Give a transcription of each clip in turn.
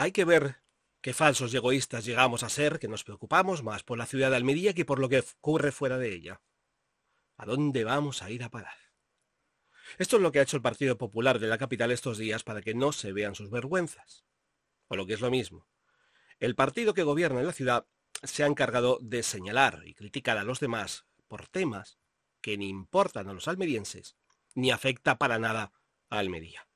Hay que ver qué falsos y egoístas llegamos a ser, que nos preocupamos más por la ciudad de Almería que por lo que ocurre fuera de ella. ¿A dónde vamos a ir a parar? Esto es lo que ha hecho el Partido Popular de la capital estos días para que no se vean sus vergüenzas. O lo que es lo mismo, el partido que gobierna en la ciudad se ha encargado de señalar y criticar a los demás por temas que ni importan a los almerienses ni afecta para nada a Almería.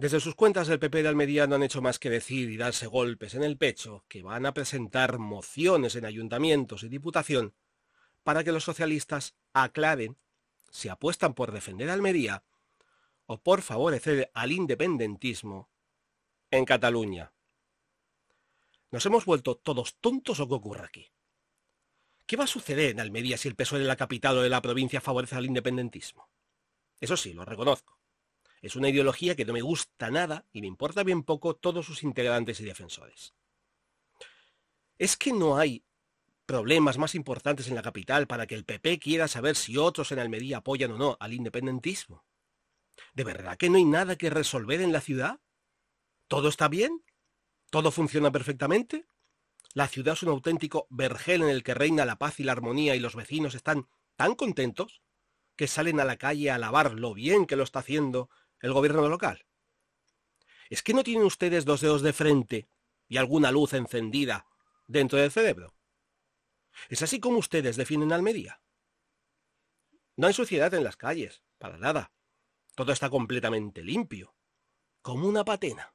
Desde sus cuentas del PP de Almería no han hecho más que decir y darse golpes en el pecho que van a presentar mociones en ayuntamientos y diputación para que los socialistas aclaren si apuestan por defender a Almería o por favorecer al independentismo en Cataluña. ¿Nos hemos vuelto todos tontos o qué ocurre aquí? ¿Qué va a suceder en Almería si el PSOE de la capital o de la provincia favorece al independentismo? Eso sí, lo reconozco. Es una ideología que no me gusta nada y me importa bien poco todos sus integrantes y defensores. ¿Es que no hay problemas más importantes en la capital para que el PP quiera saber si otros en Almería apoyan o no al independentismo? ¿De verdad que no hay nada que resolver en la ciudad? ¿Todo está bien? ¿Todo funciona perfectamente? ¿La ciudad es un auténtico vergel en el que reina la paz y la armonía y los vecinos están tan contentos que salen a la calle a alabar lo bien que lo está haciendo el gobierno local? ¿Es que no tienen ustedes dos dedos de frente y alguna luz encendida dentro del cerebro? ¿Es así como ustedes definen Almería? No hay suciedad en las calles, para nada. Todo está completamente limpio, como una patena.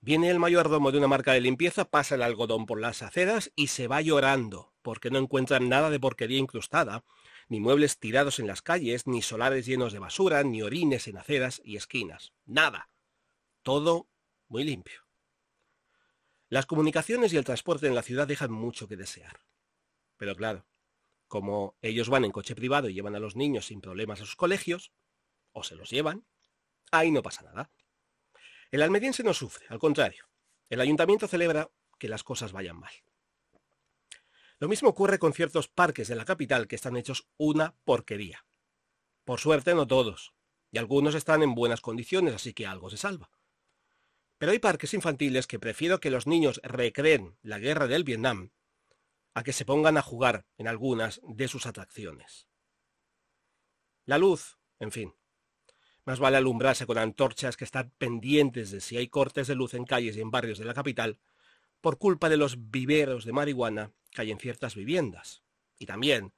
Viene el mayordomo de una marca de limpieza, pasa el algodón por las aceras y se va llorando, porque no encuentran nada de porquería incrustada, ni muebles tirados en las calles, ni solares llenos de basura, ni orines en aceras y esquinas. Nada. Todo muy limpio. Las comunicaciones y el transporte en la ciudad dejan mucho que desear. Pero claro, como ellos van en coche privado y llevan a los niños sin problemas a sus colegios, o se los llevan, ahí no pasa nada. El almeriense no sufre, al contrario. El ayuntamiento celebra que las cosas vayan mal. Lo mismo ocurre con ciertos parques de la capital que están hechos una porquería. Por suerte no todos, y algunos están en buenas condiciones, así que algo se salva. Pero hay parques infantiles que prefiero que los niños recreen la guerra del Vietnam a que se pongan a jugar en algunas de sus atracciones. La luz, en fin. Más vale alumbrarse con antorchas que estar pendientes de si hay cortes de luz en calles y en barrios de la capital por culpa de los viveros de marihuana hay en ciertas viviendas. Y también,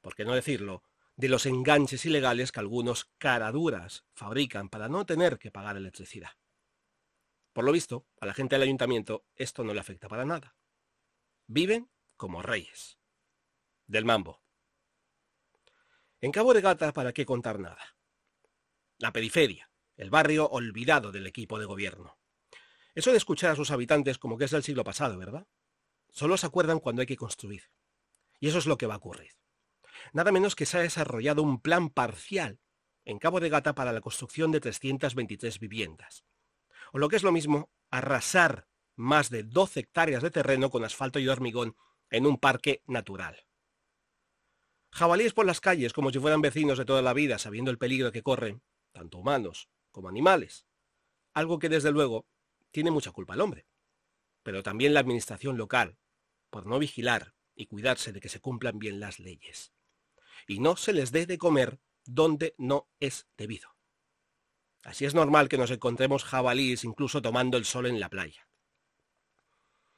por qué no decirlo, de los enganches ilegales que algunos caraduras fabrican para no tener que pagar electricidad. Por lo visto, a la gente del ayuntamiento esto no le afecta para nada. Viven como reyes. Del mambo. En Cabo de Gata, ¿para qué contar nada? La periferia, el barrio olvidado del equipo de gobierno. Eso de escuchar a sus habitantes como que es del siglo pasado, ¿verdad? Solo se acuerdan cuando hay que construir. Y eso es lo que va a ocurrir. Nada menos que se ha desarrollado un plan parcial en Cabo de Gata para la construcción de 323 viviendas. O lo que es lo mismo, arrasar más de 12 hectáreas de terreno con asfalto y hormigón en un parque natural. Jabalíes por las calles como si fueran vecinos de toda la vida, sabiendo el peligro que corren, tanto humanos como animales. Algo que desde luego tiene mucha culpa el hombre. Pero también la administración local, por no vigilar y cuidarse de que se cumplan bien las leyes. Y no se les dé de comer donde no es debido. Así es normal que nos encontremos jabalíes incluso tomando el sol en la playa.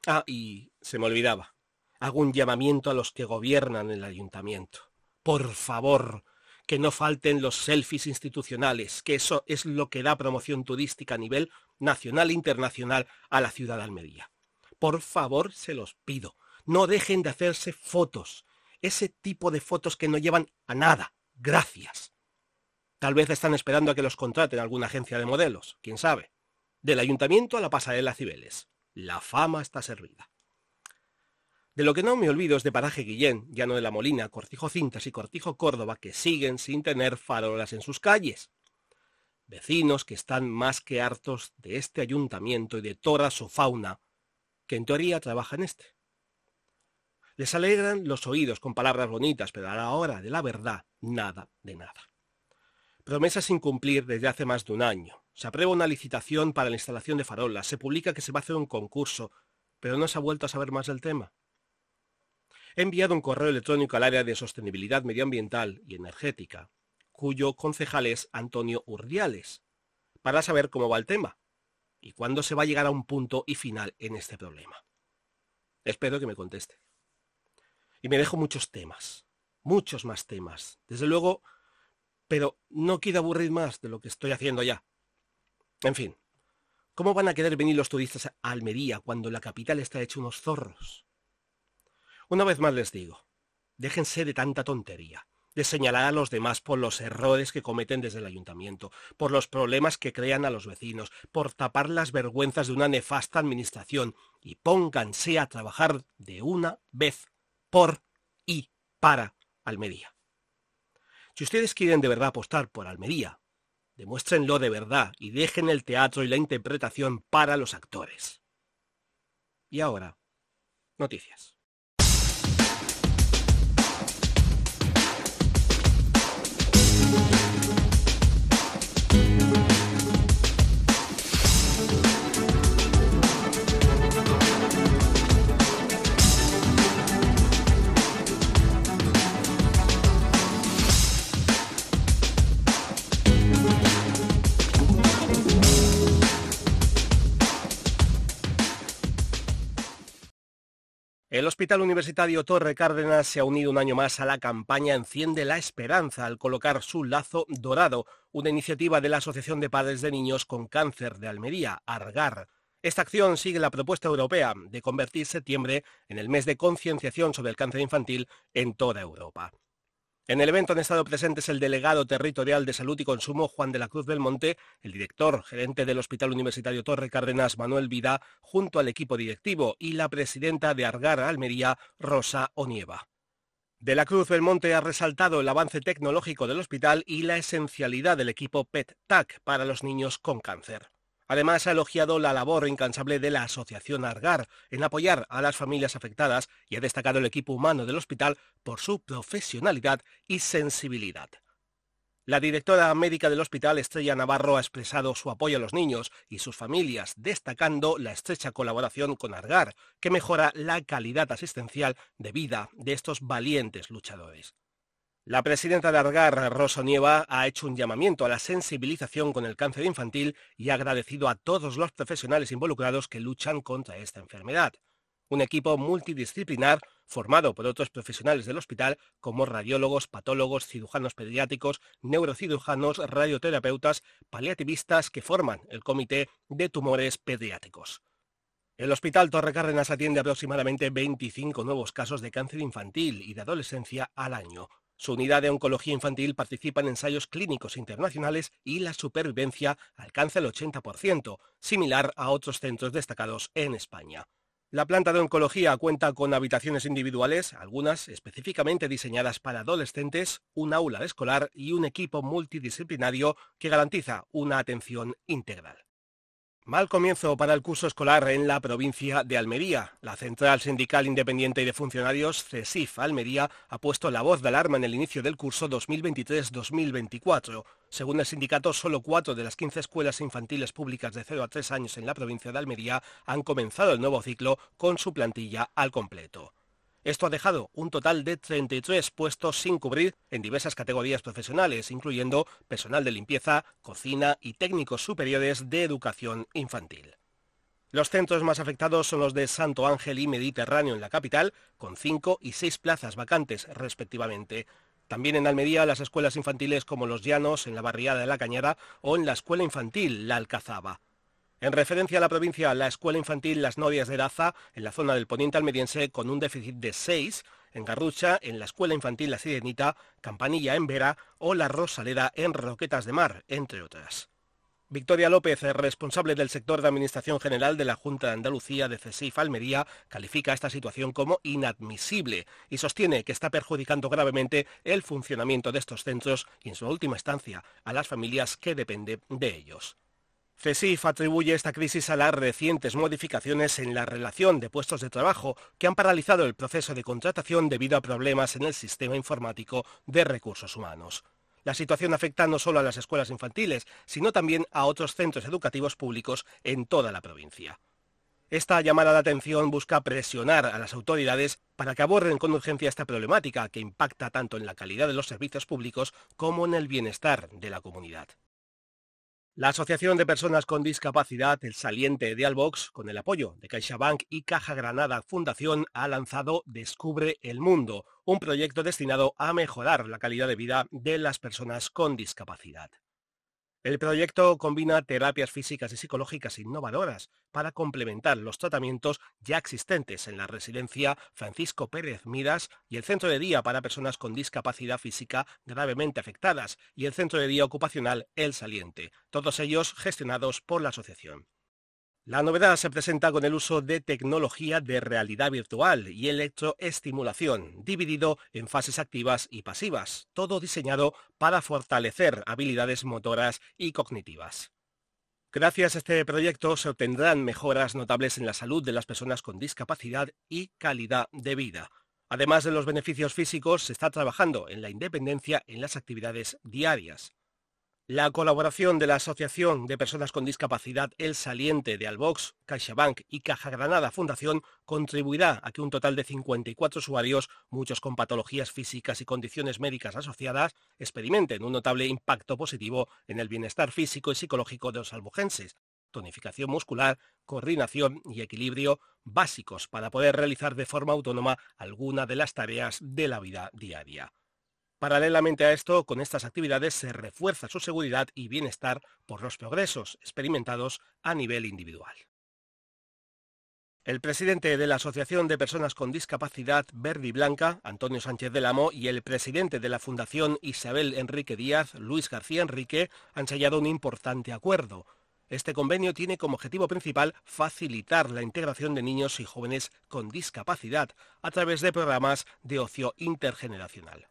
Ah, y se me olvidaba. Hago un llamamiento a los que gobiernan el ayuntamiento. Por favor, que no falten los selfies institucionales, que eso es lo que da promoción turística a nivel nacional e internacional a la ciudad de Almería. Por favor, se los pido. No dejen de hacerse fotos. Ese tipo de fotos que no llevan a nada. Gracias. Tal vez están esperando a que los contraten alguna agencia de modelos. ¿Quién sabe? Del ayuntamiento a la pasarela Cibeles. La fama está servida. De lo que no me olvido es de Paraje Guillén, Llano de la Molina, Cortijo Cintas y Cortijo Córdoba que siguen sin tener farolas en sus calles. Vecinos que están más que hartos de este ayuntamiento y de toda su fauna, que en teoría trabaja en este. Les alegran los oídos con palabras bonitas, pero a la hora de la verdad, nada de nada. Promesas sin cumplir desde hace más de un año, Se aprueba una licitación para la instalación de farolas, se publica que se va a hacer un concurso, pero no se ha vuelto a saber más del tema. He enviado un correo electrónico al área de sostenibilidad medioambiental y energética, cuyo concejal es Antonio Urdiales, para saber cómo va el tema y cuándo se va a llegar a un punto y final en este problema. Espero que me conteste. Y me dejo muchos temas, muchos más temas. Desde luego, pero no quiero aburrir más de lo que estoy haciendo ya. En fin, ¿cómo van a querer venir los turistas a Almería cuando la capital está hecha unos zorros? Una vez más les digo, déjense de tanta tontería de señalar a los demás por los errores que cometen desde el ayuntamiento, por los problemas que crean a los vecinos, por tapar las vergüenzas de una nefasta administración, y pónganse a trabajar de una vez por y para Almería. Si ustedes quieren de verdad apostar por Almería, demuéstrenlo de verdad y dejen el teatro y la interpretación para los actores. Y ahora, noticias. El Hospital Universitario Torre Cárdenas se ha unido un año más a la campaña Enciende la Esperanza al colocar su lazo dorado, una iniciativa de la Asociación de Padres de Niños con Cáncer de Almería, ARGAR. Esta acción sigue la propuesta europea de convertir septiembre en el mes de concienciación sobre el cáncer infantil en toda Europa. En el evento han estado presentes el delegado territorial de Salud y Consumo, Juan de la Cruz Belmonte, el director gerente del Hospital Universitario Torre Cárdenas, Manuel Vida, junto al equipo directivo, y la presidenta de Argar Almería, Rosa Onieva. De la Cruz Belmonte ha resaltado el avance tecnológico del hospital y la esencialidad del equipo PET-TAC para los niños con cáncer. Además, ha elogiado la labor incansable de la Asociación Argar en apoyar a las familias afectadas y ha destacado el equipo humano del hospital por su profesionalidad y sensibilidad. La directora médica del hospital, Estrella Navarro, ha expresado su apoyo a los niños y sus familias, destacando la estrecha colaboración con Argar, que mejora la calidad asistencial de vida de estos valientes luchadores. La presidenta de Argar, Rosa Nieva, ha hecho un llamamiento a la sensibilización con el cáncer infantil y ha agradecido a todos los profesionales involucrados que luchan contra esta enfermedad. Un equipo multidisciplinar formado por otros profesionales del hospital como radiólogos, patólogos, cirujanos pediátricos, neurocirujanos, radioterapeutas, paliativistas que forman el Comité de Tumores Pediátricos. El Hospital Torre Cárdenas atiende aproximadamente 25 nuevos casos de cáncer infantil y de adolescencia al año, su unidad de oncología infantil participa en ensayos clínicos internacionales y la supervivencia alcanza el 80%, similar a otros centros destacados en España. La planta de oncología cuenta con habitaciones individuales, algunas específicamente diseñadas para adolescentes, un aula escolar y un equipo multidisciplinario que garantiza una atención integral. Mal comienzo para el curso escolar en la provincia de Almería. La Central Sindical Independiente de Funcionarios, CESIF Almería, ha puesto la voz de alarma en el inicio del curso 2023-2024. Según el sindicato, solo cuatro de las 15 escuelas infantiles públicas de 0 a 3 años en la provincia de Almería han comenzado el nuevo ciclo con su plantilla al completo. Esto ha dejado un total de 33 puestos sin cubrir en diversas categorías profesionales, incluyendo personal de limpieza, cocina y técnicos superiores de educación infantil. Los centros más afectados son los de Santo Ángel y Mediterráneo en la capital, con cinco y seis plazas vacantes respectivamente. También en Almería las escuelas infantiles como Los Llanos, en la barriada de La Cañada o en la escuela infantil La Alcazaba. En referencia a la provincia, la escuela infantil Las Novias de Daza, en la zona del poniente almeriense, con un déficit de 6, en Garrucha, en la escuela infantil La Sirenita, Campanilla en Vera o La Rosaleda en Roquetas de Mar, entre otras. Victoria López, responsable del sector de Administración General de la Junta de Andalucía de CESIF Almería, califica esta situación como inadmisible y sostiene que está perjudicando gravemente el funcionamiento de estos centros y, en su última instancia, a las familias que dependen de ellos. CESIF atribuye esta crisis a las recientes modificaciones en la relación de puestos de trabajo que han paralizado el proceso de contratación debido a problemas en el sistema informático de recursos humanos. La situación afecta no solo a las escuelas infantiles, sino también a otros centros educativos públicos en toda la provincia. Esta llamada de atención busca presionar a las autoridades para que aborden con urgencia esta problemática que impacta tanto en la calidad de los servicios públicos como en el bienestar de la comunidad. La Asociación de Personas con Discapacidad, el saliente de Albox, con el apoyo de CaixaBank y Caja Granada Fundación, ha lanzado Descubre el Mundo, un proyecto destinado a mejorar la calidad de vida de las personas con discapacidad. El proyecto combina terapias físicas y psicológicas innovadoras para complementar los tratamientos ya existentes en la residencia Francisco Pérez Miras y el centro de día para personas con discapacidad física gravemente afectadas y el centro de día ocupacional El Saliente, todos ellos gestionados por la asociación. La novedad se presenta con el uso de tecnología de realidad virtual y electroestimulación, dividido en fases activas y pasivas, todo diseñado para fortalecer habilidades motoras y cognitivas. Gracias a este proyecto se obtendrán mejoras notables en la salud de las personas con discapacidad y calidad de vida. Además de los beneficios físicos, se está trabajando en la independencia en las actividades diarias. La colaboración de la Asociación de Personas con Discapacidad El Saliente de Albox, CaixaBank y Caja Granada Fundación contribuirá a que un total de 54 usuarios, muchos con patologías físicas y condiciones médicas asociadas, experimenten un notable impacto positivo en el bienestar físico y psicológico de los albojenses, tonificación muscular, coordinación y equilibrio básicos para poder realizar de forma autónoma alguna de las tareas de la vida diaria. Paralelamente a esto, con estas actividades se refuerza su seguridad y bienestar por los progresos experimentados a nivel individual. El presidente de la Asociación de Personas con Discapacidad Verde y Blanca, Antonio Sánchez del Amo, y el presidente de la Fundación Isabel Enrique Díaz, Luis García Enrique, han sellado un importante acuerdo. Este convenio tiene como objetivo principal facilitar la integración de niños y jóvenes con discapacidad a través de programas de ocio intergeneracional.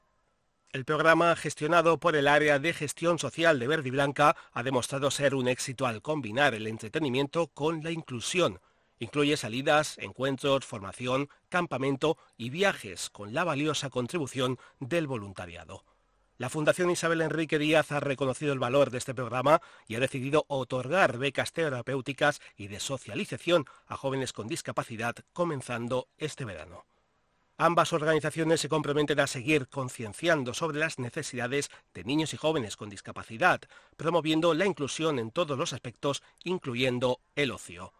El programa, gestionado por el Área de Gestión Social de Verde y Blanca, ha demostrado ser un éxito al combinar el entretenimiento con la inclusión. Incluye salidas, encuentros, formación, campamento y viajes, con la valiosa contribución del voluntariado. La Fundación Isabel Enrique Díaz ha reconocido el valor de este programa y ha decidido otorgar becas terapéuticas y de socialización a jóvenes con discapacidad comenzando este verano. Ambas organizaciones se comprometen a seguir concienciando sobre las necesidades de niños y jóvenes con discapacidad, promoviendo la inclusión en todos los aspectos, incluyendo el ocio.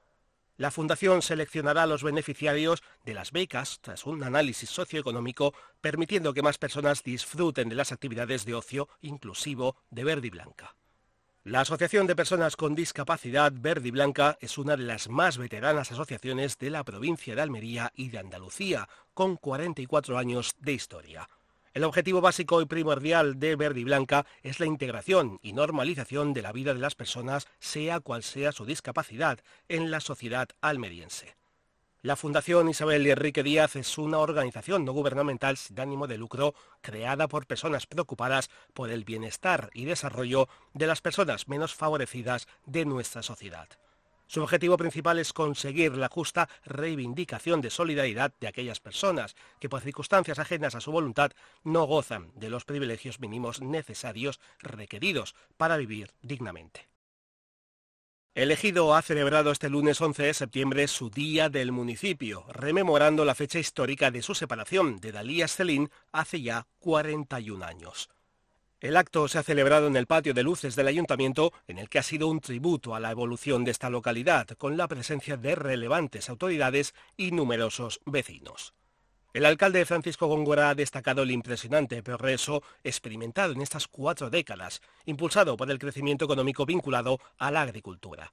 La Fundación seleccionará a los beneficiarios de las becas tras un análisis socioeconómico, permitiendo que más personas disfruten de las actividades de ocio inclusivo de Verde y Blanca. La Asociación de Personas con Discapacidad Verde y Blanca es una de las más veteranas asociaciones de la provincia de Almería y de Andalucía, con 44 años de historia. El objetivo básico y primordial de Verde y Blanca es la integración y normalización de la vida de las personas, sea cual sea su discapacidad, en la sociedad almeriense. La Fundación Isabel y Enrique Díaz es una organización no gubernamental sin ánimo de lucro creada por personas preocupadas por el bienestar y desarrollo de las personas menos favorecidas de nuestra sociedad. Su objetivo principal es conseguir la justa reivindicación de solidaridad de aquellas personas que por circunstancias ajenas a su voluntad no gozan de los privilegios mínimos necesarios requeridos para vivir dignamente. El ejido ha celebrado este lunes 11 de septiembre su Día del Municipio, rememorando la fecha histórica de su separación de Dalías Celín hace ya 41 años. El acto se ha celebrado en el patio de luces del ayuntamiento, en el que ha sido un tributo a la evolución de esta localidad, con la presencia de relevantes autoridades y numerosos vecinos. El alcalde Francisco Góngora ha destacado el impresionante progreso experimentado en estas cuatro décadas, impulsado por el crecimiento económico vinculado a la agricultura.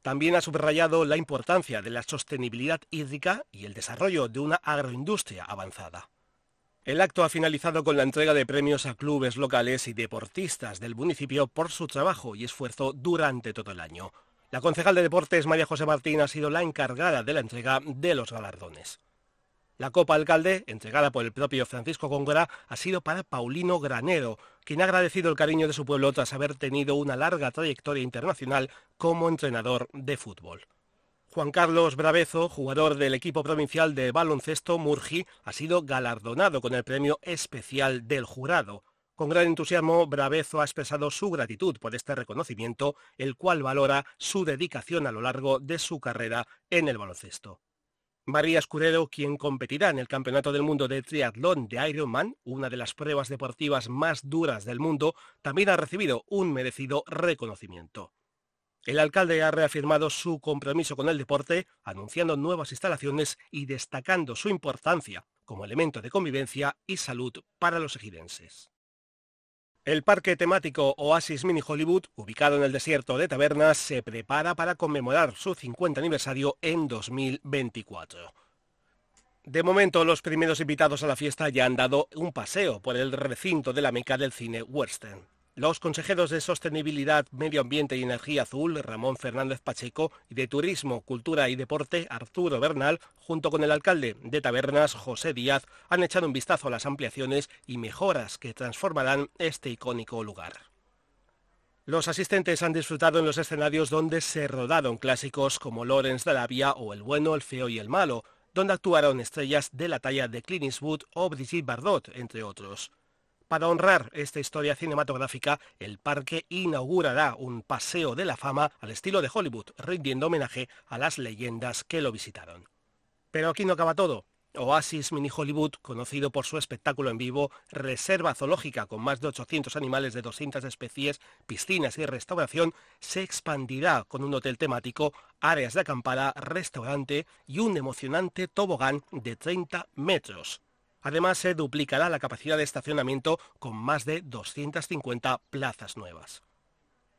También ha subrayado la importancia de la sostenibilidad hídrica y el desarrollo de una agroindustria avanzada. El acto ha finalizado con la entrega de premios a clubes locales y deportistas del municipio por su trabajo y esfuerzo durante todo el año. La concejal de deportes María José Martín ha sido la encargada de la entrega de los galardones. La Copa Alcalde, entregada por el propio Francisco Góngora, ha sido para Paulino Granero, quien ha agradecido el cariño de su pueblo tras haber tenido una larga trayectoria internacional como entrenador de fútbol. Juan Carlos Bravezo, jugador del equipo provincial de baloncesto Murgi, ha sido galardonado con el premio especial del jurado. Con gran entusiasmo, Bravezo ha expresado su gratitud por este reconocimiento, el cual valora su dedicación a lo largo de su carrera en el baloncesto. María Escudero, quien competirá en el Campeonato del Mundo de Triatlón de Ironman, una de las pruebas deportivas más duras del mundo, también ha recibido un merecido reconocimiento. El alcalde ha reafirmado su compromiso con el deporte, anunciando nuevas instalaciones y destacando su importancia como elemento de convivencia y salud para los ejidenses. El parque temático Oasis Mini Hollywood, ubicado en el desierto de Tabernas, se prepara para conmemorar su 50 aniversario en 2024. De momento, los primeros invitados a la fiesta ya han dado un paseo por el recinto de la meca del cine western. Los consejeros de Sostenibilidad, Medio Ambiente y Energía Azul, Ramón Fernández Pacheco, y de Turismo, Cultura y Deporte, Arturo Bernal, junto con el alcalde de Tabernas, José Díaz, han echado un vistazo a las ampliaciones y mejoras que transformarán este icónico lugar. Los asistentes han disfrutado en los escenarios donde se rodaron clásicos como Lawrence de Vía o El bueno, el feo y el malo, donde actuaron estrellas de la talla de Clint Eastwood o Brigitte Bardot, entre otros. Para honrar esta historia cinematográfica, el parque inaugurará un paseo de la fama al estilo de Hollywood, rindiendo homenaje a las leyendas que lo visitaron. Pero aquí no acaba todo. Oasis Mini Hollywood, conocido por su espectáculo en vivo, reserva zoológica con más de 800 animales de 200 especies, piscinas y restauración, se expandirá con un hotel temático, áreas de acampada, restaurante y un emocionante tobogán de 30 metros. Además, se duplicará la capacidad de estacionamiento con más de 250 plazas nuevas.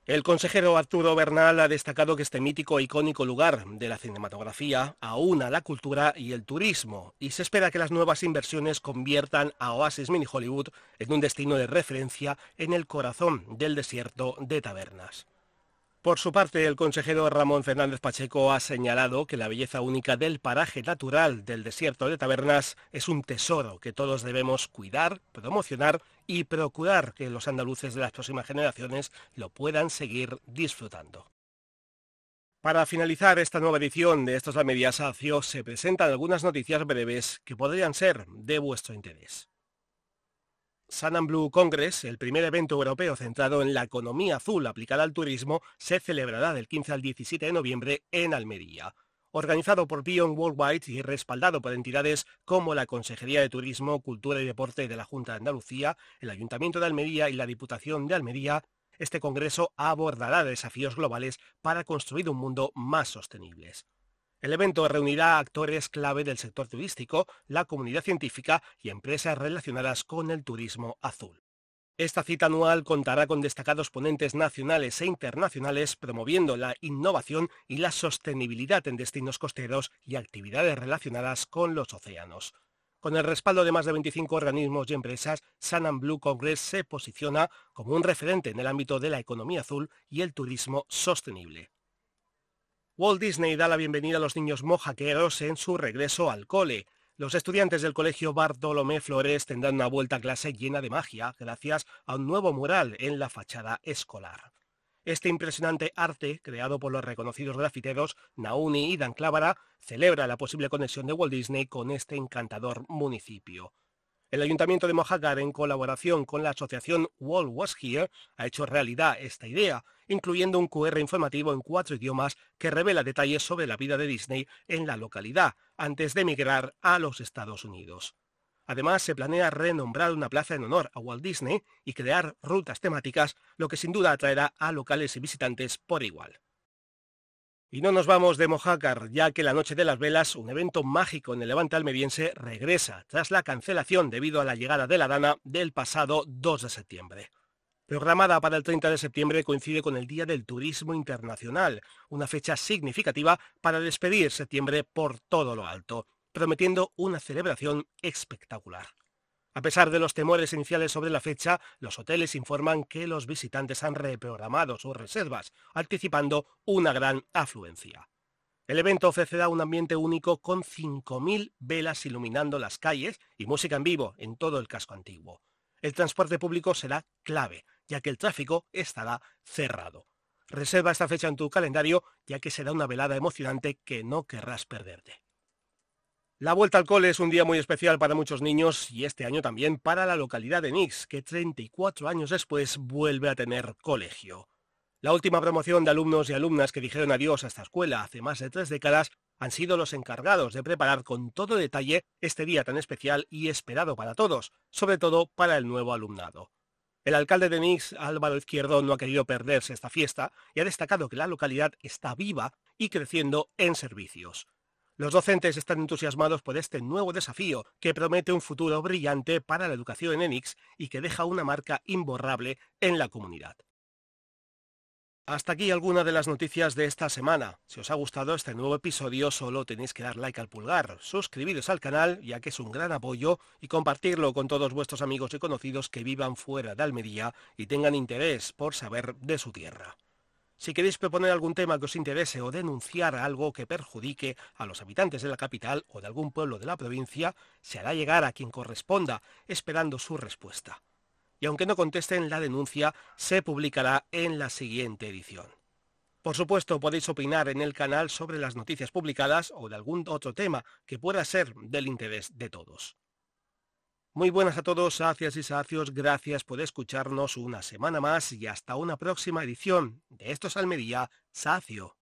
El consejero Arturo Bernal ha destacado que este mítico e icónico lugar de la cinematografía aúna la cultura y el turismo y se espera que las nuevas inversiones conviertan a Oasis Mini Hollywood en un destino de referencia en el corazón del desierto de tabernas. Por su parte, el consejero Ramón Fernández Pacheco ha señalado que la belleza única del paraje natural del desierto de Tabernas es un tesoro que todos debemos cuidar, promocionar y procurar que los andaluces de las próximas generaciones lo puedan seguir disfrutando. Para finalizar esta nueva edición de Estos la Media Sacio, se presentan algunas noticias breves que podrían ser de vuestro interés. Sun Blue Congress, el primer evento europeo centrado en la economía azul aplicada al turismo, se celebrará del 15 al 17 de noviembre en Almería. Organizado por Beyond Worldwide y respaldado por entidades como la Consejería de Turismo, Cultura y Deporte de la Junta de Andalucía, el Ayuntamiento de Almería y la Diputación de Almería, este congreso abordará desafíos globales para construir un mundo más sostenibles. El evento reunirá a actores clave del sector turístico, la comunidad científica y empresas relacionadas con el turismo azul. Esta cita anual contará con destacados ponentes nacionales e internacionales promoviendo la innovación y la sostenibilidad en destinos costeros y actividades relacionadas con los océanos. Con el respaldo de más de 25 organismos y empresas, Sun Blue Congress se posiciona como un referente en el ámbito de la economía azul y el turismo sostenible. Walt Disney da la bienvenida a los niños mojaqueros en su regreso al cole. Los estudiantes del colegio Bartolomé Flores tendrán una vuelta a clase llena de magia gracias a un nuevo mural en la fachada escolar. Este impresionante arte, creado por los reconocidos grafiteros Nauni y Dan Clávara, celebra la posible conexión de Walt Disney con este encantador municipio. El Ayuntamiento de Mojácar, en colaboración con la asociación Wall Was Here, ha hecho realidad esta idea, incluyendo un QR informativo en cuatro idiomas que revela detalles sobre la vida de Disney en la localidad, antes de emigrar a los Estados Unidos. Además, se planea renombrar una plaza en honor a Walt Disney y crear rutas temáticas, lo que sin duda atraerá a locales y visitantes por igual. Y no nos vamos de Mojácar, ya que la Noche de las Velas, un evento mágico en el Levante almeriense, regresa tras la cancelación debido a la llegada de la Dana del pasado 2 de septiembre. Programada para el 30 de septiembre coincide con el Día del Turismo Internacional, una fecha significativa para despedir septiembre por todo lo alto, prometiendo una celebración espectacular. A pesar de los temores iniciales sobre la fecha, los hoteles informan que los visitantes han reprogramado sus reservas, anticipando una gran afluencia. El evento ofrecerá un ambiente único con 5.000 velas iluminando las calles y música en vivo en todo el casco antiguo. El transporte público será clave, ya que el tráfico estará cerrado. Reserva esta fecha en tu calendario, ya que será una velada emocionante que no querrás perderte. La vuelta al cole es un día muy especial para muchos niños y este año también para la localidad de Nix, que 34 años después vuelve a tener colegio. La última promoción de alumnos y alumnas que dijeron adiós a esta escuela hace más de tres décadas han sido los encargados de preparar con todo detalle este día tan especial y esperado para todos, sobre todo para el nuevo alumnado. El alcalde de Nix, Álvaro Izquierdo, no ha querido perderse esta fiesta y ha destacado que la localidad está viva y creciendo en servicios. Los docentes están entusiasmados por este nuevo desafío que promete un futuro brillante para la educación en Enix y que deja una marca imborrable en la comunidad. Hasta aquí algunas de las noticias de esta semana. Si os ha gustado este nuevo episodio solo tenéis que dar like al pulgar, suscribiros al canal ya que es un gran apoyo y compartirlo con todos vuestros amigos y conocidos que vivan fuera de Almería y tengan interés por saber de su tierra. Si queréis proponer algún tema que os interese o denunciar algo que perjudique a los habitantes de la capital o de algún pueblo de la provincia, se hará llegar a quien corresponda, esperando su respuesta. Y aunque no contesten la denuncia, se publicará en la siguiente edición. Por supuesto, podéis opinar en el canal sobre las noticias publicadas o de algún otro tema que pueda ser del interés de todos. Muy buenas a todos, sacias y sacios, gracias por escucharnos una semana más y hasta una próxima edición de Estos Almería Sacio.